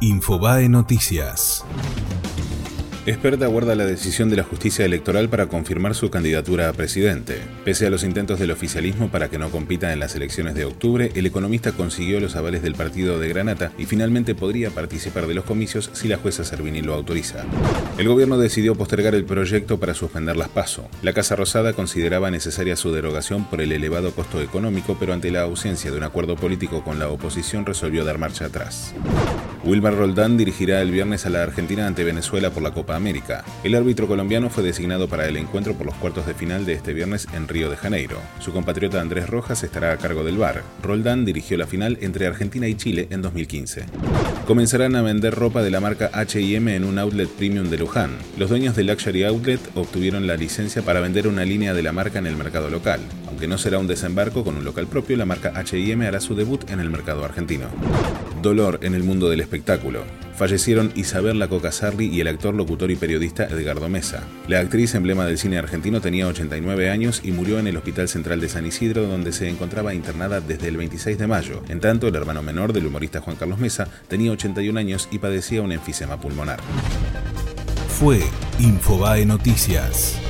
Infobae Noticias. Experta aguarda la decisión de la justicia electoral para confirmar su candidatura a presidente. Pese a los intentos del oficialismo para que no compita en las elecciones de octubre, el economista consiguió los avales del partido de Granata y finalmente podría participar de los comicios si la jueza Servini lo autoriza. El gobierno decidió postergar el proyecto para suspender las PASO. La Casa Rosada consideraba necesaria su derogación por el elevado costo económico, pero ante la ausencia de un acuerdo político con la oposición resolvió dar marcha atrás. Wilmar Roldán dirigirá el viernes a la Argentina ante Venezuela por la Copa América. El árbitro colombiano fue designado para el encuentro por los cuartos de final de este viernes en Río de Janeiro. Su compatriota Andrés Rojas estará a cargo del VAR. Roldán dirigió la final entre Argentina y Chile en 2015. Comenzarán a vender ropa de la marca H&M en un outlet premium de Luján. Los dueños del Luxury Outlet obtuvieron la licencia para vender una línea de la marca en el mercado local. Aunque no será un desembarco con un local propio, la marca H&M hará su debut en el mercado argentino. Dolor en el mundo del espectáculo. Fallecieron Isabel Lacoca Sarri y el actor, locutor y periodista Edgardo Mesa. La actriz emblema del cine argentino tenía 89 años y murió en el Hospital Central de San Isidro, donde se encontraba internada desde el 26 de mayo. En tanto, el hermano menor del humorista Juan Carlos Mesa tenía 81 años y padecía un enfisema pulmonar. Fue Infobae Noticias.